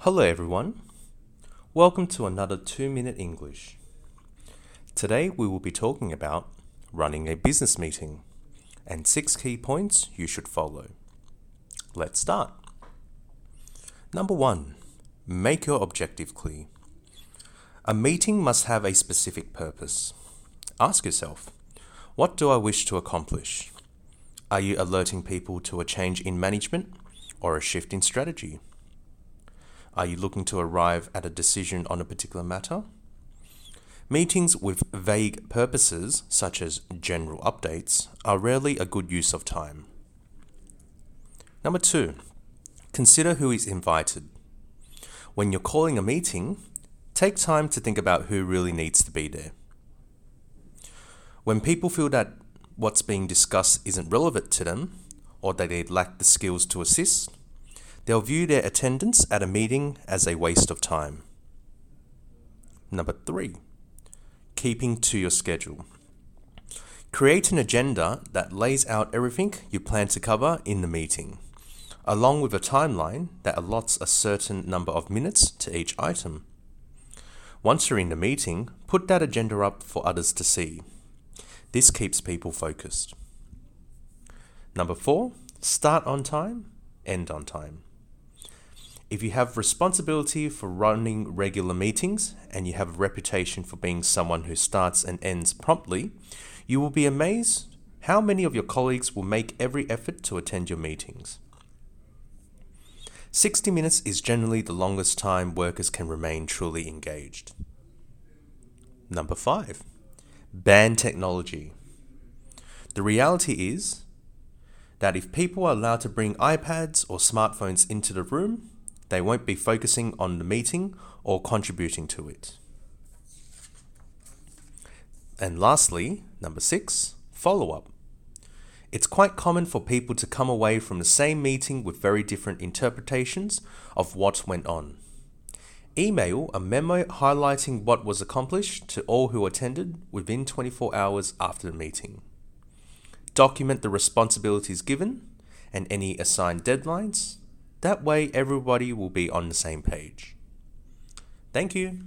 Hello, everyone. Welcome to another 2 Minute English. Today we will be talking about running a business meeting and six key points you should follow. Let's start. Number one, make your objective clear. A meeting must have a specific purpose. Ask yourself, what do I wish to accomplish? Are you alerting people to a change in management or a shift in strategy? Are you looking to arrive at a decision on a particular matter? Meetings with vague purposes, such as general updates, are rarely a good use of time. Number two, consider who is invited. When you're calling a meeting, take time to think about who really needs to be there. When people feel that what's being discussed isn't relevant to them, or that they lack the skills to assist, they'll view their attendance at a meeting as a waste of time. Number three, keeping to your schedule. Create an agenda that lays out everything you plan to cover in the meeting, along with a timeline that allots a certain number of minutes to each item. Once you're in the meeting, put that agenda up for others to see. This keeps people focused. Number four, start on time, end on time. If you have responsibility for running regular meetings and you have a reputation for being someone who starts and ends promptly, you will be amazed how many of your colleagues will make every effort to attend your meetings. 60 minutes is generally the longest time workers can remain truly engaged. Number 5. Ban technology. The reality is that if people are allowed to bring iPads or smartphones into the room, they won't be focusing on the meeting or contributing to it. And lastly, number six, follow up. It's quite common for people to come away from the same meeting with very different interpretations of what went on. Email a memo highlighting what was accomplished to all who attended within 24 hours after the meeting. Document the responsibilities given and any assigned deadlines that way, everybody will be on the same page. Thank you.